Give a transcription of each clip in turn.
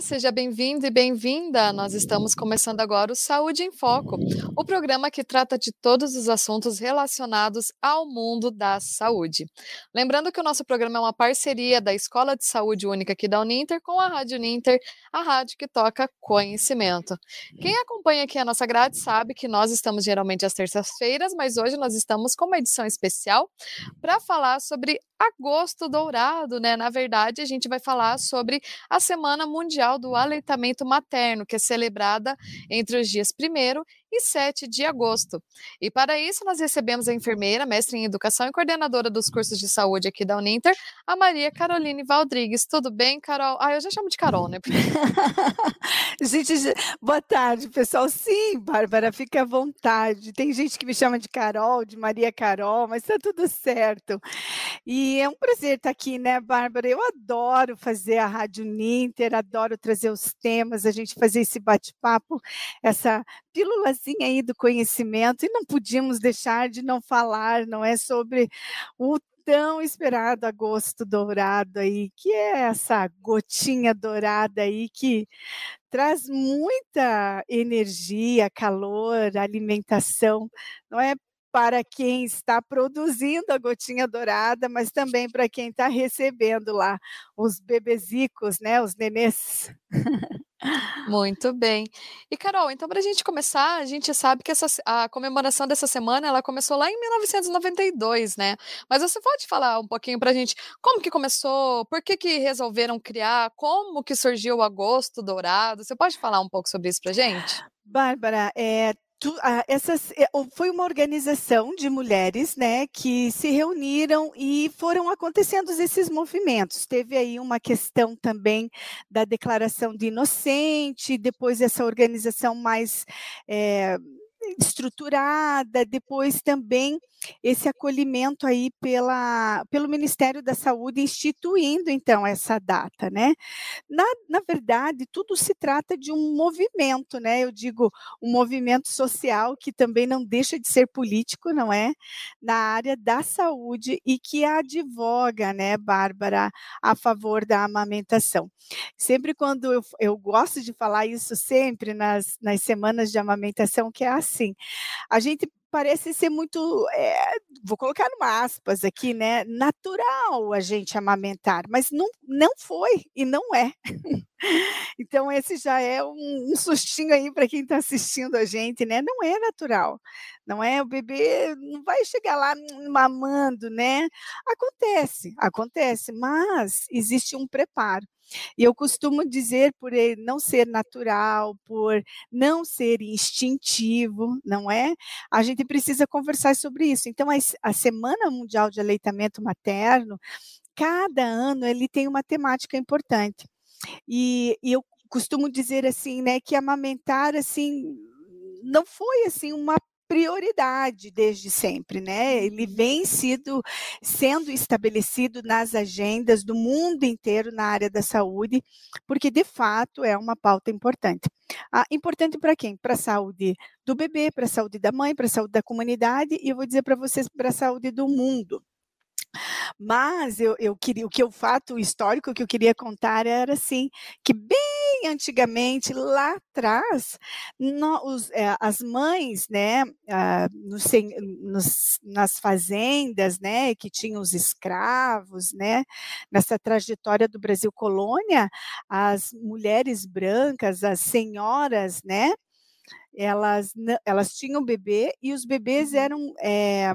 Seja bem-vindo e bem-vinda. Nós estamos começando agora o Saúde em Foco, o programa que trata de todos os assuntos relacionados ao mundo da saúde. Lembrando que o nosso programa é uma parceria da Escola de Saúde Única aqui da Uninter com a Rádio Uninter, a rádio que toca conhecimento. Quem acompanha aqui a nossa grade sabe que nós estamos geralmente às terças-feiras, mas hoje nós estamos com uma edição especial para falar sobre agosto dourado, né? Na verdade, a gente vai falar sobre a Semana Mundial do Aleitamento Materno, que é celebrada entre os dias 1 e 7 de agosto. E para isso, nós recebemos a enfermeira, mestre em educação e coordenadora dos cursos de saúde aqui da Uninter, a Maria Caroline Valdrigues. Tudo bem, Carol? Ah, eu já chamo de Carol, né? gente, boa tarde, pessoal. Sim, Bárbara, fica à vontade. Tem gente que me chama de Carol, de Maria Carol, mas está tudo certo. E é um prazer estar aqui, né, Bárbara? Eu adoro fazer a Rádio Uninter, adoro trazer os temas, a gente fazer esse bate-papo, essa pílulazinha aí do conhecimento, e não podíamos deixar de não falar, não é, sobre o tão esperado agosto dourado aí, que é essa gotinha dourada aí que traz muita energia, calor, alimentação, não é? Para quem está produzindo a gotinha dourada, mas também para quem está recebendo lá os bebezicos, né? Os nenês. Muito bem. E Carol, então para a gente começar, a gente sabe que essa, a comemoração dessa semana ela começou lá em 1992, né? Mas você pode falar um pouquinho para a gente como que começou, por que que resolveram criar, como que surgiu o Agosto Dourado? Você pode falar um pouco sobre isso para a gente? Bárbara, é, Tu, ah, essas, eh, foi uma organização de mulheres né, que se reuniram e foram acontecendo esses movimentos. Teve aí uma questão também da declaração de inocente, depois essa organização mais. É, estruturada, depois também esse acolhimento aí pela, pelo Ministério da Saúde instituindo então essa data, né? Na, na verdade, tudo se trata de um movimento, né? Eu digo um movimento social que também não deixa de ser político, não é? Na área da saúde e que advoga, né, Bárbara, a favor da amamentação. Sempre quando eu, eu gosto de falar isso sempre nas, nas semanas de amamentação, que é assim, a gente parece ser muito, é, vou colocar numa aspas aqui, né, natural a gente amamentar, mas não, não foi e não é. então esse já é um, um sustinho aí para quem está assistindo a gente, né? Não é natural, não é o bebê não vai chegar lá mamando, né? Acontece, acontece, mas existe um preparo. E eu costumo dizer, por ele não ser natural, por não ser instintivo, não é? A gente precisa conversar sobre isso. Então, a, Semana Mundial de Aleitamento Materno, cada ano ele tem uma temática importante. E, e eu costumo dizer assim, né, que amamentar assim não foi assim uma prioridade desde sempre, né? Ele uhum. vem sido, sendo estabelecido nas agendas do mundo inteiro na área da saúde, porque de fato é uma pauta importante. Ah, importante para quem? Para a saúde do bebê, para a saúde da mãe, para a saúde da comunidade e eu vou dizer para vocês para a saúde do mundo. Mas eu, eu queria, o que o fato histórico que eu queria contar era assim, que bem antigamente, lá atrás, no, os, é, as mães, né, ah, nos, nos, nas fazendas, né, que tinham os escravos, né, nessa trajetória do Brasil colônia, as mulheres brancas, as senhoras, né, elas, elas tinham bebê e os bebês uhum. eram é,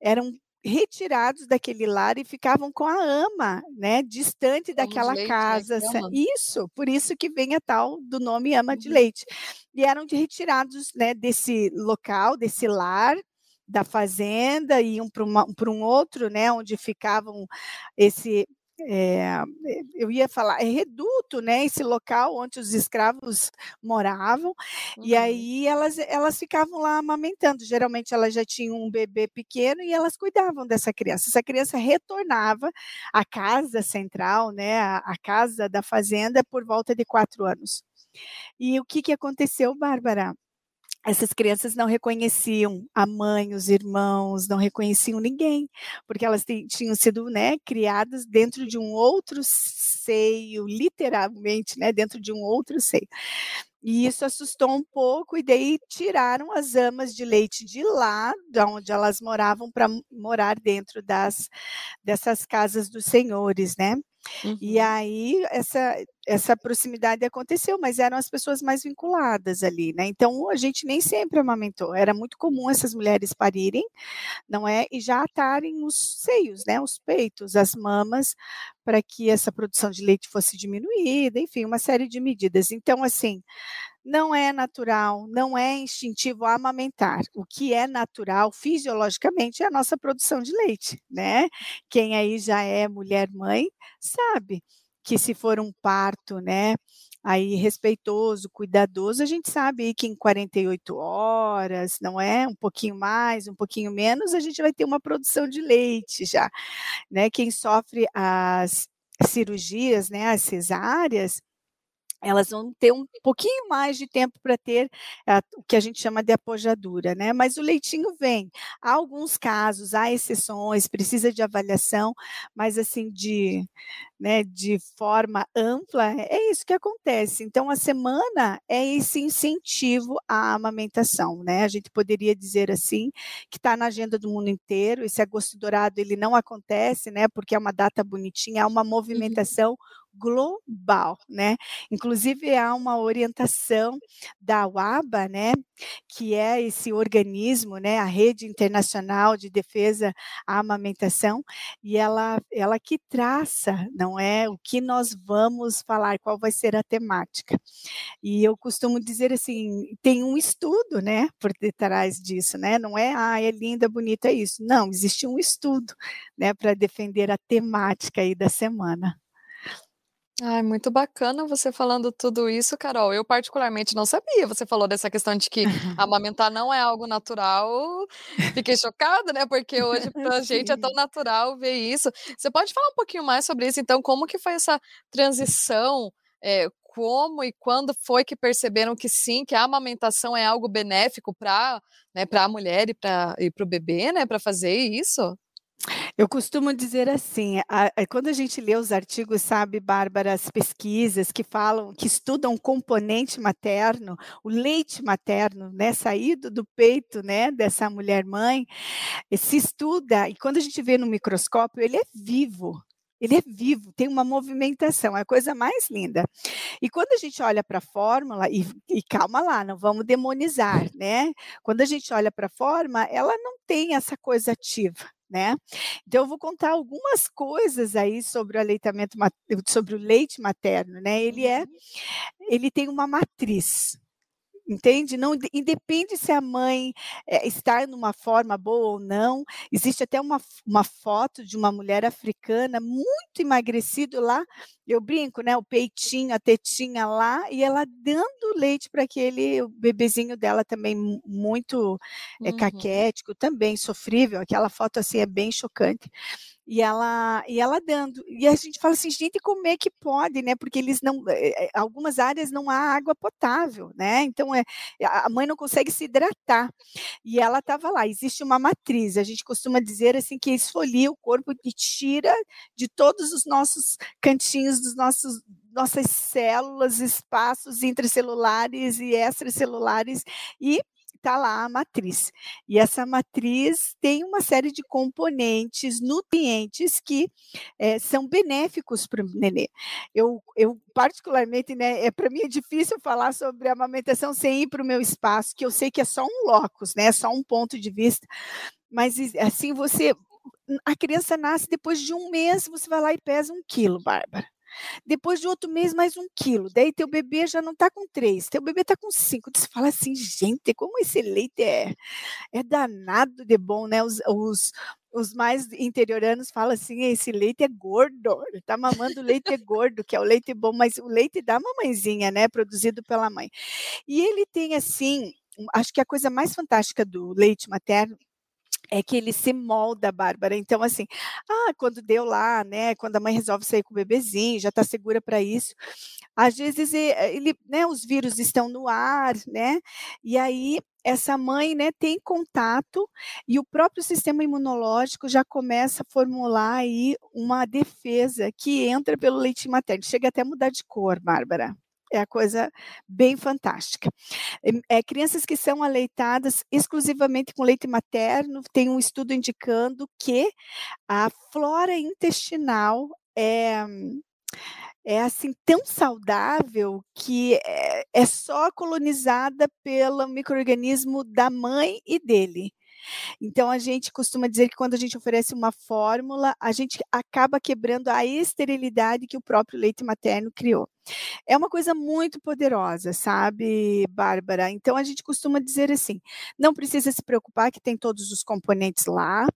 eram retirados daquele lar e ficavam com a ama, né, distante daquela leite, casa. Né? Isso, por isso que vem a tal do nome ama uhum. de leite. E eram retirados, né, desse local, desse lar, da fazenda, e iam para um outro, né, onde ficavam esse é, eu ia falar, é reduto, né? Esse local onde os escravos moravam, uhum. e aí elas, elas ficavam lá amamentando. Geralmente elas já tinham um bebê pequeno e elas cuidavam dessa criança. Essa criança retornava à casa central, né? A, a casa da fazenda por volta de quatro anos. E o que, que aconteceu, Bárbara? Essas crianças não reconheciam a mãe, os irmãos, não reconheciam ninguém, porque elas tinham sido né, criadas dentro de um outro seio, literalmente, né, dentro de um outro seio. E isso assustou um pouco, e daí tiraram as amas de leite de lá, de onde elas moravam, para morar dentro das, dessas casas dos senhores, né? Uhum. E aí essa, essa proximidade aconteceu, mas eram as pessoas mais vinculadas ali, né? Então a gente nem sempre amamentou. Era muito comum essas mulheres parirem, não é? E já atarem os seios, né? Os peitos, as mamas, para que essa produção de leite fosse diminuída, enfim, uma série de medidas. Então, assim, não é natural, não é instintivo amamentar. O que é natural fisiologicamente é a nossa produção de leite, né? Quem aí já é mulher mãe sabe que se for um parto, né, aí respeitoso, cuidadoso, a gente sabe que em 48 horas, não é? Um pouquinho mais, um pouquinho menos, a gente vai ter uma produção de leite já, né? Quem sofre as cirurgias, né, as cesáreas, elas vão ter um pouquinho mais de tempo para ter uh, o que a gente chama de apojadura, né? Mas o leitinho vem. Há alguns casos, há exceções, precisa de avaliação, mas assim, de, né, de forma ampla, é isso que acontece. Então, a semana é esse incentivo à amamentação, né? A gente poderia dizer assim, que está na agenda do mundo inteiro, esse agosto dourado ele não acontece, né? Porque é uma data bonitinha, há uma uhum. movimentação uhum global, né? Inclusive há uma orientação da UABA, né, que é esse organismo, né, a Rede Internacional de Defesa à Amamentação, e ela ela que traça, não é, o que nós vamos falar, qual vai ser a temática. E eu costumo dizer assim, tem um estudo, né, por detrás disso, né? Não é, ah, é linda, bonita é isso. Não, existe um estudo, né, para defender a temática aí da semana. Ai, muito bacana você falando tudo isso, Carol. Eu particularmente não sabia. Você falou dessa questão de que amamentar não é algo natural. Fiquei chocada, né? Porque hoje pra gente é tão natural ver isso. Você pode falar um pouquinho mais sobre isso, então, como que foi essa transição? É, como e quando foi que perceberam que sim, que a amamentação é algo benéfico para né, a mulher e para o bebê, né? Para fazer isso? Eu costumo dizer assim, a, a, quando a gente lê os artigos, sabe, Bárbara, as pesquisas que falam, que estudam componente materno, o leite materno, né, saído do peito, né, dessa mulher mãe, se estuda, e quando a gente vê no microscópio, ele é vivo, ele é vivo, tem uma movimentação, é a coisa mais linda. E quando a gente olha para a fórmula, e, e, calma lá, não vamos demonizar, né? Quando a gente olha para a forma, ela não tem essa coisa ativa né? Então eu vou contar algumas coisas aí sobre o aleitamento sobre o leite materno, né? Ele é uhum. ele tem uma matriz, entende? Não independe se a mãe é, está numa forma boa ou não. Existe até uma, uma foto de uma mulher africana muito emagrecida lá. Eu brinco, né? O peitinho, a tetinha lá, e ela dando leite para aquele bebezinho dela também muito é, caquético, também sofrível. Aquela foto assim é bem chocante e ela e ela dando. E a gente fala assim, gente, como é que pode, né? Porque eles não, é, algumas áreas não há água potável, né? Então é, a mãe não consegue se hidratar. E ela estava lá. Existe uma matriz. A gente costuma dizer assim que esfolia o corpo e tira de todos os nossos cantinhos dos nossos nossas células, espaços intracelulares e extracelulares e está lá a matriz. E essa matriz tem uma série de componentes, nutrientes que é, são benéficos para o nenê. Eu, eu particularmente, né, é, para mim é difícil falar sobre amamentação sem ir para o meu espaço, que eu sei que é só um locus, né, é só um ponto de vista, mas assim você a criança nasce depois de um mês, você vai lá e pesa um quilo, Bárbara. Depois de outro mês, mais um quilo. Daí teu bebê já não está com três, teu bebê está com cinco. Você fala assim, gente, como esse leite é, é danado de bom, né? Os, os, os mais interioranos falam assim, esse leite é gordo, ele está mamando leite é gordo, que é o leite bom, mas o leite da mamãezinha, né? Produzido pela mãe. E ele tem assim, acho que a coisa mais fantástica do leite materno é que ele se molda, Bárbara. Então, assim, ah, quando deu lá, né? Quando a mãe resolve sair com o bebezinho, já está segura para isso. Às vezes ele, né, os vírus estão no ar, né? E aí essa mãe, né, tem contato e o próprio sistema imunológico já começa a formular aí uma defesa que entra pelo leite materno. Chega até a mudar de cor, Bárbara é a coisa bem fantástica. É, crianças que são aleitadas exclusivamente com leite materno, tem um estudo indicando que a flora intestinal é é assim tão saudável que é, é só colonizada pelo microorganismo da mãe e dele. Então, a gente costuma dizer que quando a gente oferece uma fórmula, a gente acaba quebrando a esterilidade que o próprio leite materno criou. É uma coisa muito poderosa, sabe, Bárbara? Então, a gente costuma dizer assim: não precisa se preocupar que tem todos os componentes lá,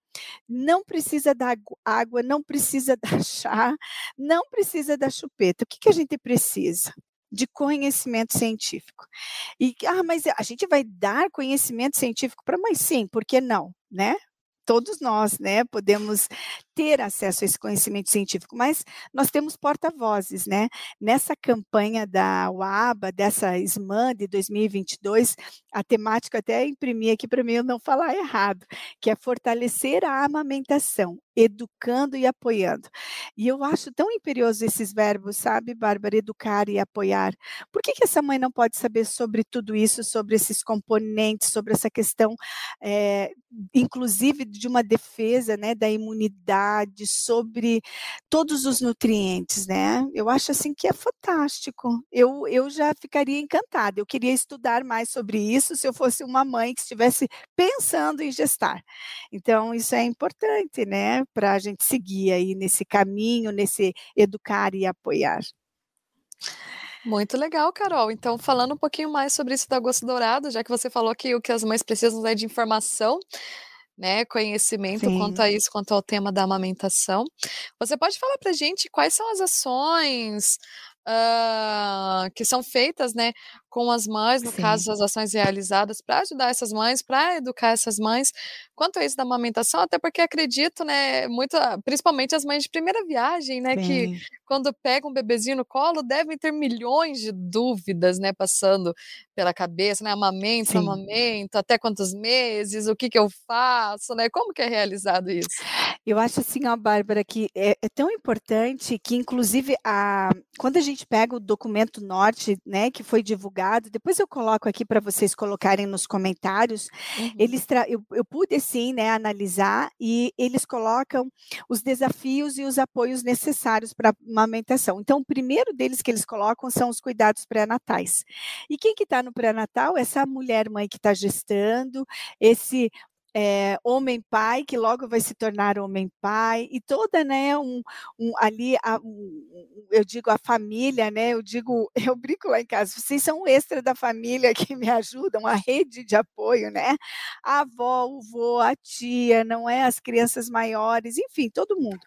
não precisa da água, não precisa da chá, não precisa da chupeta. O que, que a gente precisa? De conhecimento científico. E, ah, mas a gente vai dar conhecimento científico para mãe? Sim, por que não, né? Todos nós, né, podemos ter acesso a esse conhecimento científico, mas nós temos porta-vozes, né? Nessa campanha da UABA, dessa SMAN de 2022, a temática até imprimi aqui para mim eu não falar errado, que é fortalecer a amamentação, educando e apoiando. E eu acho tão imperioso esses verbos, sabe, Bárbara, educar e apoiar. Por que, que essa mãe não pode saber sobre tudo isso, sobre esses componentes, sobre essa questão, é, inclusive de uma defesa, né, da imunidade, sobre todos os nutrientes, né? Eu acho assim que é fantástico. Eu, eu já ficaria encantada. Eu queria estudar mais sobre isso se eu fosse uma mãe que estivesse pensando em gestar. Então, isso é importante, né? Para a gente seguir aí nesse caminho, nesse educar e apoiar. Muito legal, Carol. Então, falando um pouquinho mais sobre isso da gosto dourado, já que você falou que o que as mães precisam é de informação, né, conhecimento Sim. quanto a isso, quanto ao tema da amamentação. Você pode falar para gente quais são as ações uh, que são feitas, né, com as mães, no Sim. caso, as ações realizadas para ajudar essas mães, para educar essas mães, quanto a isso da amamentação, até porque acredito, né, muito, principalmente as mães de primeira viagem, né, Sim. que quando pegam um bebezinho no colo, devem ter milhões de dúvidas, né, passando pela cabeça, né, amamento, Sim. amamento, até quantos meses, o que que eu faço, né, como que é realizado isso? Eu acho assim, ó, Bárbara, que é, é tão importante que, inclusive, a, quando a gente pega o documento norte, né, que foi divulgado, depois eu coloco aqui para vocês colocarem nos comentários, uhum. eles eu, eu pude, sim, né, analisar e eles colocam os desafios e os apoios necessários para amamentação. Então, o primeiro deles que eles colocam são os cuidados pré-natais. E quem que está no pré-natal? Essa mulher mãe que está gestando, esse é, homem-pai, que logo vai se tornar homem-pai, e toda, né, um, um ali, a, um, eu digo a família, né, eu digo, eu brinco lá em casa, vocês são extra da família que me ajudam, a rede de apoio, né, a avó, o vô, a tia, não é, as crianças maiores, enfim, todo mundo.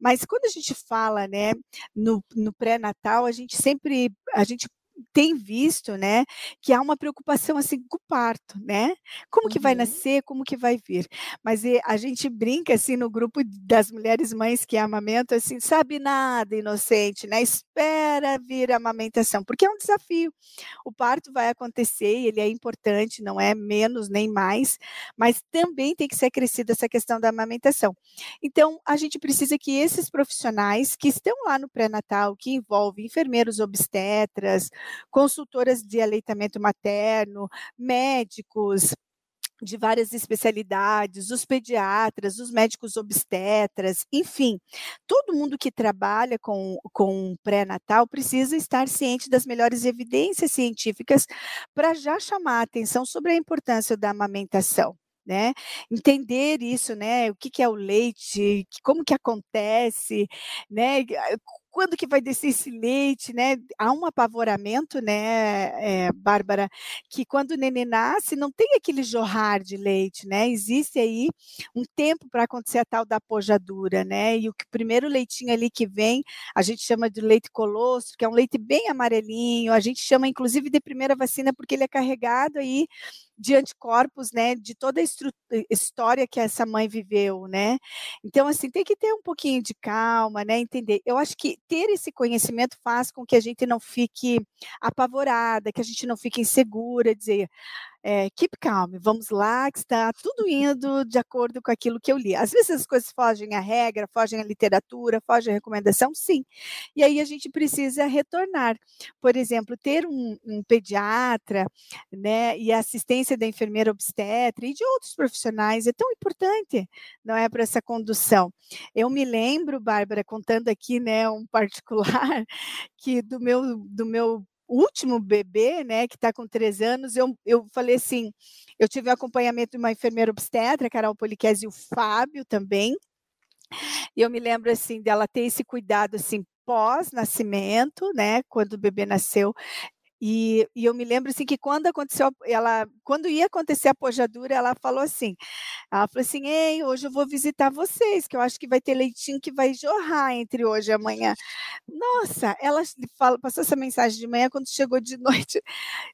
Mas quando a gente fala, né, no, no pré-natal, a gente sempre, a gente tem visto, né, que há uma preocupação assim com o parto, né? Como que vai uhum. nascer, como que vai vir? Mas e, a gente brinca assim no grupo das mulheres mães que amamentam assim, sabe nada, inocente, né? Espera vir a amamentação, porque é um desafio. O parto vai acontecer, ele é importante, não é menos nem mais, mas também tem que ser acrescida essa questão da amamentação. Então, a gente precisa que esses profissionais que estão lá no pré-natal, que envolve enfermeiros obstetras, consultoras de aleitamento materno, médicos, de várias especialidades, os pediatras, os médicos obstetras, enfim, todo mundo que trabalha com, com pré-natal precisa estar ciente das melhores evidências científicas para já chamar a atenção sobre a importância da amamentação. Né? Entender isso, né? O que, que é o leite, como que acontece, né? Quando que vai descer esse leite, né? Há um apavoramento, né, é, Bárbara, que quando o neném nasce, não tem aquele jorrar de leite, né? Existe aí um tempo para acontecer a tal da pojadura, né? E o primeiro leitinho ali que vem, a gente chama de leite colostro, que é um leite bem amarelinho, a gente chama inclusive de primeira vacina porque ele é carregado aí de anticorpos, né, de toda a história que essa mãe viveu, né? Então, assim, tem que ter um pouquinho de calma, né, entender. Eu acho que ter esse conhecimento faz com que a gente não fique apavorada, que a gente não fique insegura, dizer, é, keep calm, vamos lá, que está tudo indo de acordo com aquilo que eu li. Às vezes as coisas fogem à regra, fogem à literatura, fogem à recomendação, sim. E aí a gente precisa retornar. Por exemplo, ter um, um pediatra, né, e a assistência da enfermeira obstetra e de outros profissionais é tão importante, não é, para essa condução. Eu me lembro, Bárbara, contando aqui, né, um particular, que do meu, do meu último bebê, né, que está com três anos, eu, eu falei assim, eu tive acompanhamento de uma enfermeira obstetra, Carol Poliquese, e o Fábio também, e eu me lembro, assim, dela ter esse cuidado, assim, pós-nascimento, né, quando o bebê nasceu, e, e, eu me lembro assim que quando aconteceu, ela, quando ia acontecer a pojadura, ela falou assim, ela falou assim, ei, hoje eu vou visitar vocês, que eu acho que vai ter leitinho que vai jorrar entre hoje e amanhã. Nossa, ela fala, passou essa mensagem de manhã, quando chegou de noite,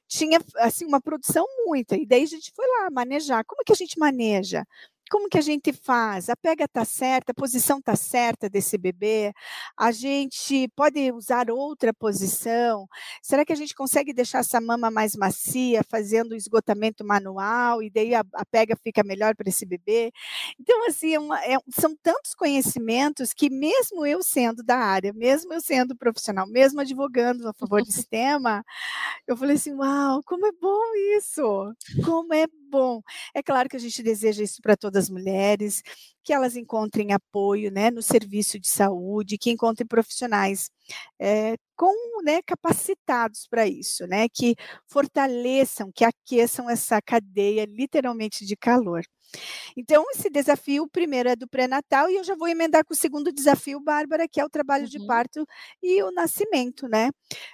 tinha assim uma produção muita, e daí a gente foi lá manejar. Como que a gente maneja? Como que a gente faz? A pega está certa, a posição está certa desse bebê? A gente pode usar outra posição? Será que a gente consegue deixar essa mama mais macia, fazendo o esgotamento manual, e daí a, a pega fica melhor para esse bebê? Então, assim, é uma, é, são tantos conhecimentos que, mesmo eu sendo da área, mesmo eu sendo profissional, mesmo advogando a favor do sistema, eu falei assim: uau, como é bom isso! Como é bom. É claro que a gente deseja isso para todas as mulheres, que elas encontrem apoio né, no serviço de saúde, que encontrem profissionais é, com né, capacitados para isso, né, que fortaleçam, que aqueçam essa cadeia literalmente de calor. Então, esse desafio, o primeiro é do pré-natal, e eu já vou emendar com o segundo desafio, Bárbara, que é o trabalho uhum. de parto e o nascimento, né?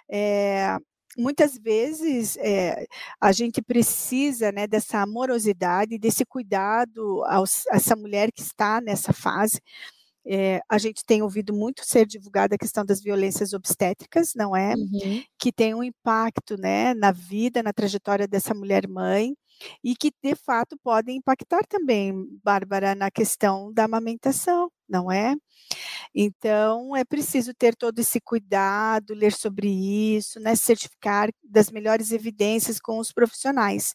É, muitas vezes é, a gente precisa né, dessa amorosidade, desse cuidado a essa mulher que está nessa fase. É, a gente tem ouvido muito ser divulgada a questão das violências obstétricas, não é? Uhum. Que tem um impacto né, na vida, na trajetória dessa mulher mãe, e que de fato podem impactar também, Bárbara, na questão da amamentação, não é? Então, é preciso ter todo esse cuidado, ler sobre isso, né, certificar das melhores evidências com os profissionais.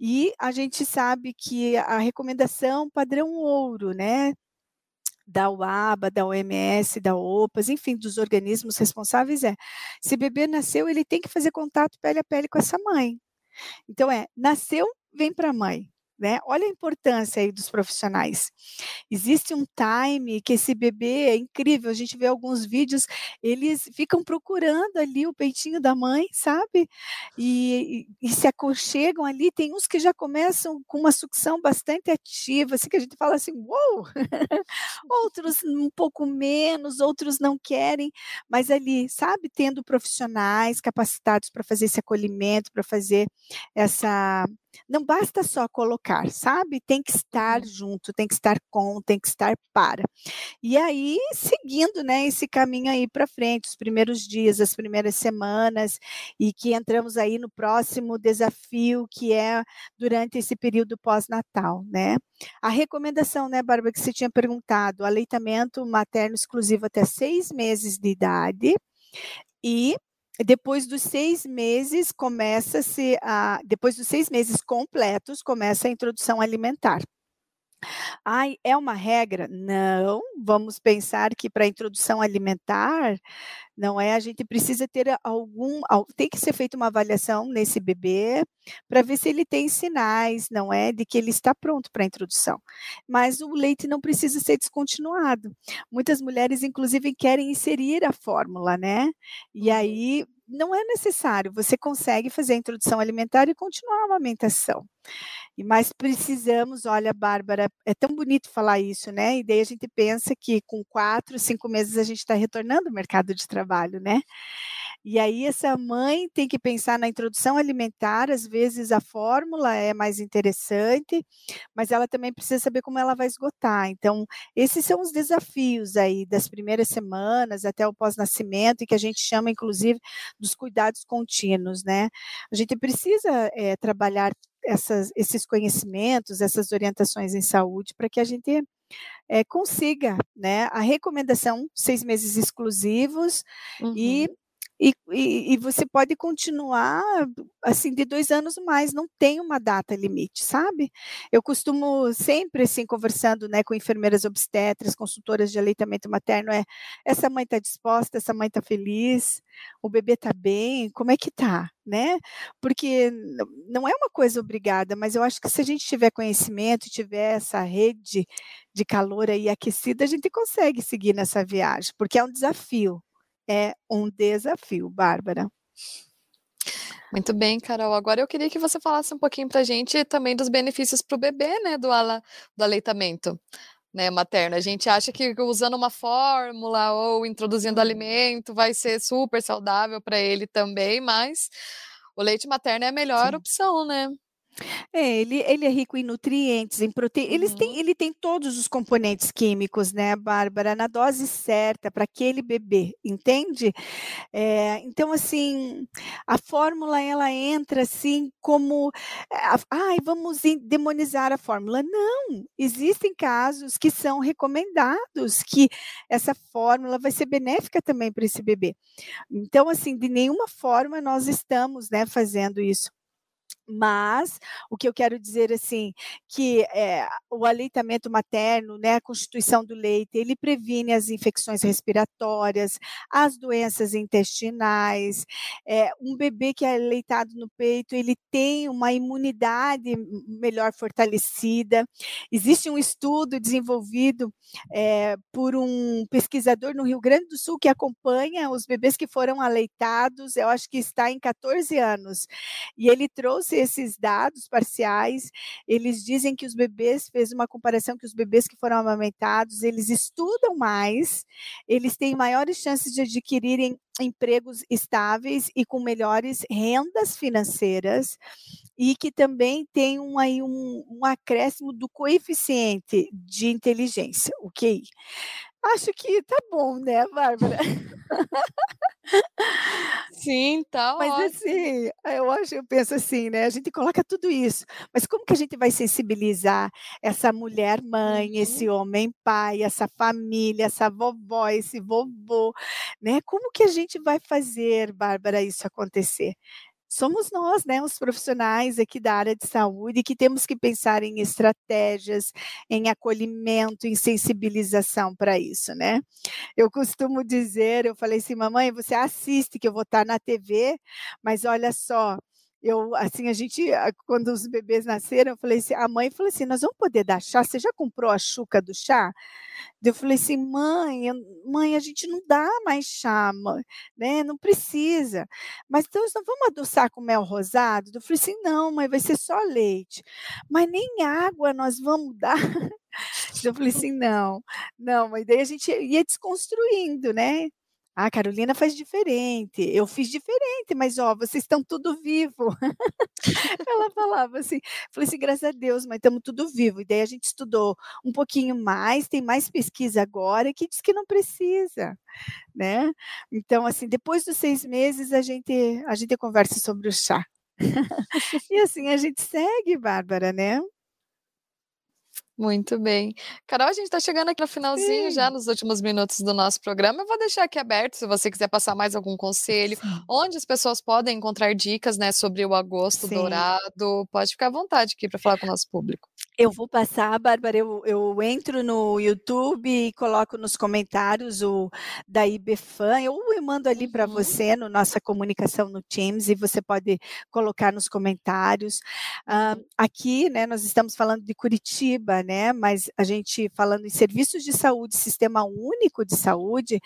E a gente sabe que a recomendação padrão ouro, né, da UABA, da OMS, da OPAS, enfim, dos organismos responsáveis é: se bebê nasceu, ele tem que fazer contato pele a pele com essa mãe. Então é, nasceu, vem para a mãe. Né? Olha a importância aí dos profissionais. Existe um time que esse bebê é incrível. A gente vê alguns vídeos, eles ficam procurando ali o peitinho da mãe, sabe? E, e, e se aconchegam ali. Tem uns que já começam com uma sucção bastante ativa, assim que a gente fala assim, uou! outros um pouco menos, outros não querem, mas ali, sabe, tendo profissionais capacitados para fazer esse acolhimento, para fazer essa não basta só colocar, sabe? Tem que estar uhum. junto, tem que estar com, tem que estar para. E aí, seguindo, né, esse caminho aí para frente, os primeiros dias, as primeiras semanas, e que entramos aí no próximo desafio, que é durante esse período pós-natal, né? A recomendação, né, Bárbara, que você tinha perguntado, aleitamento materno exclusivo até seis meses de idade, e depois dos seis meses começa-se a, depois dos seis meses completos começa a introdução alimentar. Ai, é uma regra? Não, vamos pensar que para a introdução alimentar, não é? A gente precisa ter algum, tem que ser feita uma avaliação nesse bebê para ver se ele tem sinais, não é, de que ele está pronto para a introdução. Mas o leite não precisa ser descontinuado. Muitas mulheres, inclusive, querem inserir a fórmula, né? E uhum. aí não é necessário, você consegue fazer a introdução alimentar e continuar a amamentação. E mas precisamos, olha, Bárbara, é tão bonito falar isso, né? E daí a gente pensa que com quatro, cinco meses a gente está retornando ao mercado de trabalho, né? E aí essa mãe tem que pensar na introdução alimentar, às vezes a fórmula é mais interessante, mas ela também precisa saber como ela vai esgotar. Então, esses são os desafios aí das primeiras semanas até o pós-nascimento, e que a gente chama, inclusive, dos cuidados contínuos, né? A gente precisa é, trabalhar essas, esses conhecimentos, essas orientações em saúde, para que a gente é, consiga, né? A recomendação, seis meses exclusivos uhum. e e, e, você pode continuar assim de dois anos mais, não tem uma data limite, sabe? Eu costumo sempre assim conversando, né, com enfermeiras obstetras, consultoras de aleitamento materno, é essa mãe está disposta, essa mãe está feliz, o bebê está bem, como é que tá, né? Porque não é uma coisa obrigada, mas eu acho que se a gente tiver conhecimento, tiver essa rede de calor aí aquecida, a gente consegue seguir nessa viagem, porque é um desafio, é um desafio, Bárbara. Muito bem, Carol. Agora eu queria que você falasse um pouquinho para a gente também dos benefícios para o bebê, né, do, ala, do aleitamento né, materno. A gente acha que usando uma fórmula ou introduzindo alimento vai ser super saudável para ele também, mas o leite materno é a melhor Sim. opção, né? É, ele, ele é rico em nutrientes, em proteínas. Eles têm, uhum. ele tem todos os componentes químicos, né, Bárbara, na dose certa para aquele bebê, entende? É, então, assim, a fórmula ela entra assim como, eh, ai, vamos demonizar a fórmula. Não, existem casos que são recomendados que essa fórmula vai ser benéfica também para esse bebê. Então, assim, de nenhuma forma nós estamos, né, fazendo isso. Mas o que eu quero dizer assim, que é, o aleitamento materno, né, a constituição do leite, ele previne as infecções respiratórias, as doenças intestinais. É, um bebê que é aleitado no peito, ele tem uma imunidade melhor fortalecida. Existe um estudo desenvolvido é, por um pesquisador no Rio Grande do Sul que acompanha os bebês que foram aleitados, eu acho que está em 14 anos, e ele trouxe esses dados parciais, eles dizem que os bebês, fez uma comparação que os bebês que foram amamentados, eles estudam mais, eles têm maiores chances de adquirirem empregos estáveis e com melhores rendas financeiras e que também tem um, aí um, um acréscimo do coeficiente de inteligência, o QI. Acho que tá bom, né, Bárbara? Sim, tá Mas ótimo. assim, eu acho, eu penso assim, né? A gente coloca tudo isso, mas como que a gente vai sensibilizar essa mulher mãe, uhum. esse homem pai, essa família, essa vovó, esse vovô, né? Como que a gente vai fazer, Bárbara, isso acontecer? Somos nós, né, os profissionais aqui da área de saúde, que temos que pensar em estratégias, em acolhimento, em sensibilização para isso, né? Eu costumo dizer, eu falei assim, mamãe, você assiste que eu vou estar na TV, mas olha só, eu, assim, a gente, quando os bebês nasceram, eu falei assim, a mãe falou assim, nós vamos poder dar chá? Você já comprou a chuca do chá? Eu falei assim, mãe, mãe, a gente não dá mais chá, mãe, né? Não precisa. Mas então nós vamos adoçar com mel rosado? Eu falei assim, não, mãe, vai ser só leite. Mas nem água nós vamos dar. Eu falei assim, não, não, mas daí a gente ia desconstruindo, né? Ah, Carolina faz diferente, eu fiz diferente, mas ó, vocês estão tudo vivo. Ela falava assim, falei assim, graças a Deus, mas estamos tudo vivo. E daí a gente estudou um pouquinho mais, tem mais pesquisa agora que diz que não precisa, né? Então, assim, depois dos seis meses a gente a gente conversa sobre o chá. e assim a gente segue, Bárbara, né? Muito bem. Carol, a gente está chegando aqui no finalzinho, já nos últimos minutos do nosso programa. Eu vou deixar aqui aberto se você quiser passar mais algum conselho, Sim. onde as pessoas podem encontrar dicas né, sobre o agosto Sim. dourado. Pode ficar à vontade aqui para falar com o nosso público. Eu vou passar, Bárbara, eu, eu entro no YouTube e coloco nos comentários o da IBFAN, eu, eu mando ali para uhum. você no nossa comunicação no Teams e você pode colocar nos comentários. Uh, aqui, né, nós estamos falando de Curitiba, né? Mas a gente falando em serviços de saúde, sistema único de saúde,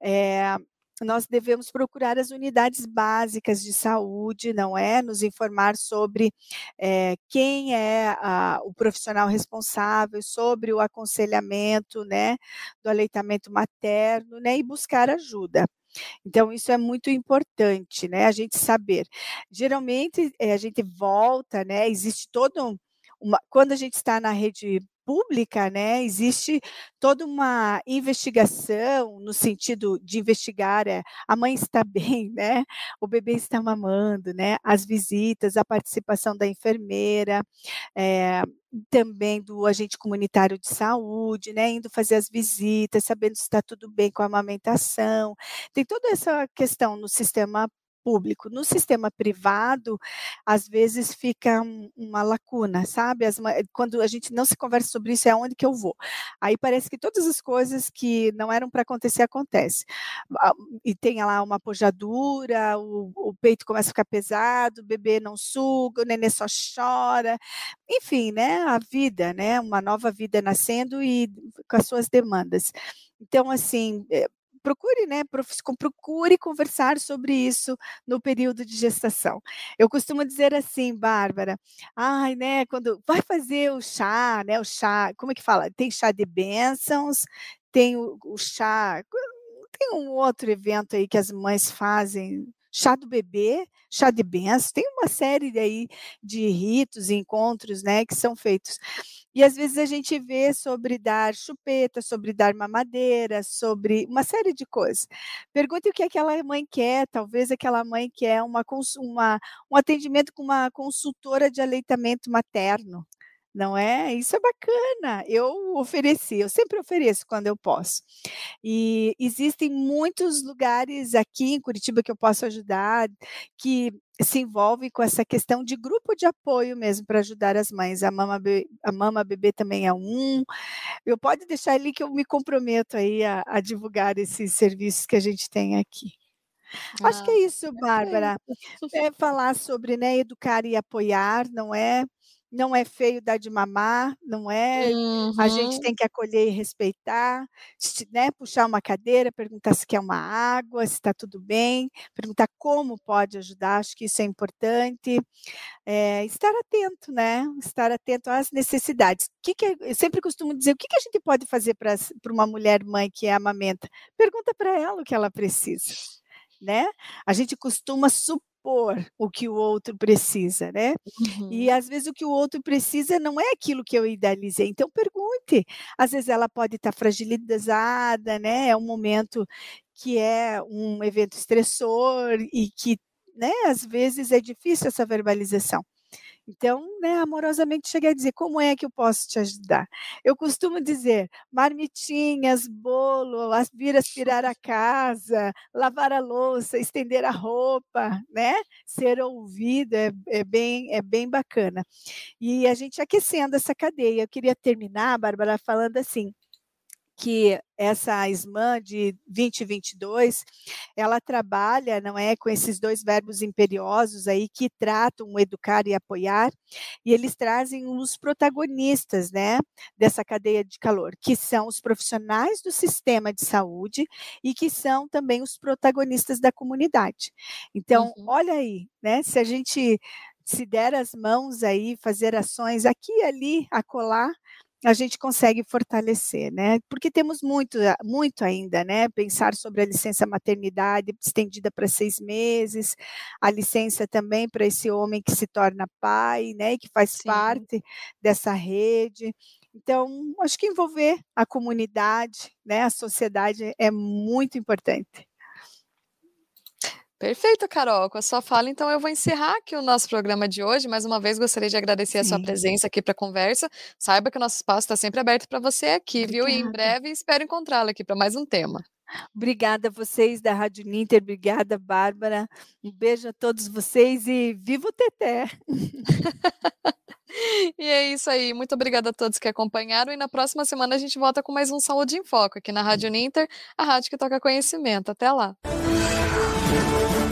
é, nós devemos procurar as unidades básicas de saúde, não é? Nos informar sobre é, quem é a, o profissional responsável, sobre o aconselhamento, né, do aleitamento materno, né, e buscar ajuda. Então, isso é muito importante, né, a gente saber. Geralmente, é, a gente volta, né, existe todo um, uma, quando a gente está na rede pública, né, existe toda uma investigação no sentido de investigar é, a mãe está bem, né, o bebê está mamando, né, as visitas, a participação da enfermeira, é, também do agente comunitário de saúde, né, indo fazer as visitas, sabendo se está tudo bem com a amamentação. Tem toda essa questão no sistema público. No sistema privado, às vezes fica um, uma lacuna, sabe? As, quando a gente não se conversa sobre isso, é onde que eu vou. Aí parece que todas as coisas que não eram para acontecer, acontecem. E tem lá uma pojadura, o, o, peito começa a ficar pesado, o bebê não suga, o nenê só chora. Enfim, né? A vida, né? Uma nova vida nascendo e com as suas demandas. Então, assim, eh, procure, né, procure conversar sobre isso no período de gestação. Eu costumo dizer assim, Bárbara, ai, né, quando vai fazer o chá, né, o chá, como é que fala? Tem chá de bênçãos, tem o, o chá, tem um outro evento aí que as mães fazem, chá do bebê, chá de bênçãos, tem uma série aí de ritos encontros, né, que são feitos. E às vezes a gente vê sobre dar chupeta, sobre dar mamadeira, sobre uma série de coisas. Pergunte o que aquela mãe quer, talvez aquela mãe quer uma, uma, um atendimento com uma consultora de aleitamento materno não é? Isso é bacana. Eu ofereci, eu sempre ofereço quando eu posso. E existem muitos lugares aqui em Curitiba que eu posso ajudar, que se envolvem com essa questão de grupo de apoio mesmo para ajudar as mães. A Mama, a Mama Bebê também é um. Eu pode deixar ali que eu me comprometo aí a, a divulgar esses serviços que a gente tem aqui. Ah, Acho que é ah, isso, Bárbara. É falar sobre né, educar e apoiar, não é? Não é feio dar de mamar, não é? Uhum. A gente uhum. tem que acolher e respeitar, né? Puxar uma cadeira, perguntar se quer uma água, se está tudo bem, perguntar como pode ajudar, acho que isso é importante. É, estar atento, né? Estar atento às necessidades. O que, que eu sempre costumo dizer, o que, que a gente pode fazer para uma mulher mãe que é amamenta? Pergunta para ela o que ela precisa. Né? A gente costuma supor supor o que o outro precisa, né? Uhum. E às vezes o que o outro precisa não é aquilo que eu idealizei. Então pergunte. Às vezes ela pode estar fragilizada, né? É um momento que é um evento estressor e que, né, às vezes é difícil essa verbalização. Então, né, amorosamente cheguei a dizer: como é que eu posso te ajudar? Eu costumo dizer: marmitinhas, bolo, vir aspirar a casa, lavar a louça, estender a roupa, né? Ser ouvido é, é, bem, é bem bacana. E a gente aquecendo essa cadeia. Eu queria terminar, Bárbara, falando assim: que essa SMAN de 2022, ela trabalha, não é, com esses dois verbos imperiosos aí que tratam educar e apoiar, e eles trazem os protagonistas, né, dessa cadeia de calor, que são os profissionais do sistema de saúde e que são também os protagonistas da comunidade. Então, uhum. olha aí, né, se a gente se der as mãos aí, fazer ações aqui e ali, acolá, a gente consegue fortalecer, né? Porque temos muito, eh, muito ainda, né? Pensar sobre a licença maternidade estendida para seis meses, a licença também para esse homem que se torna pai, né? E que faz Sim. parte dessa rede. Então, acho que envolver a comunidade, né? A sociedade é muito importante. Perfeito, Carol. Com a sua fala, então eu vou encerrar aqui o nosso programa de hoje. Mais uma vez, gostaria de agradecer Sim. a sua presença aqui para a conversa. Saiba que o nosso espaço está sempre aberto para você aqui, Obrigada. viu? E em breve espero encontrá-la aqui para mais um tema. Obrigada a vocês da Rádio Ninter, obrigada, Bárbara. Um beijo a todos vocês e viva o Teté! e é isso aí. Muito obrigada a todos que acompanharam. E na próxima semana a gente volta com mais um Saúde em Foco aqui na Rádio Ninter, a rádio que toca conhecimento. Até lá! Thank you.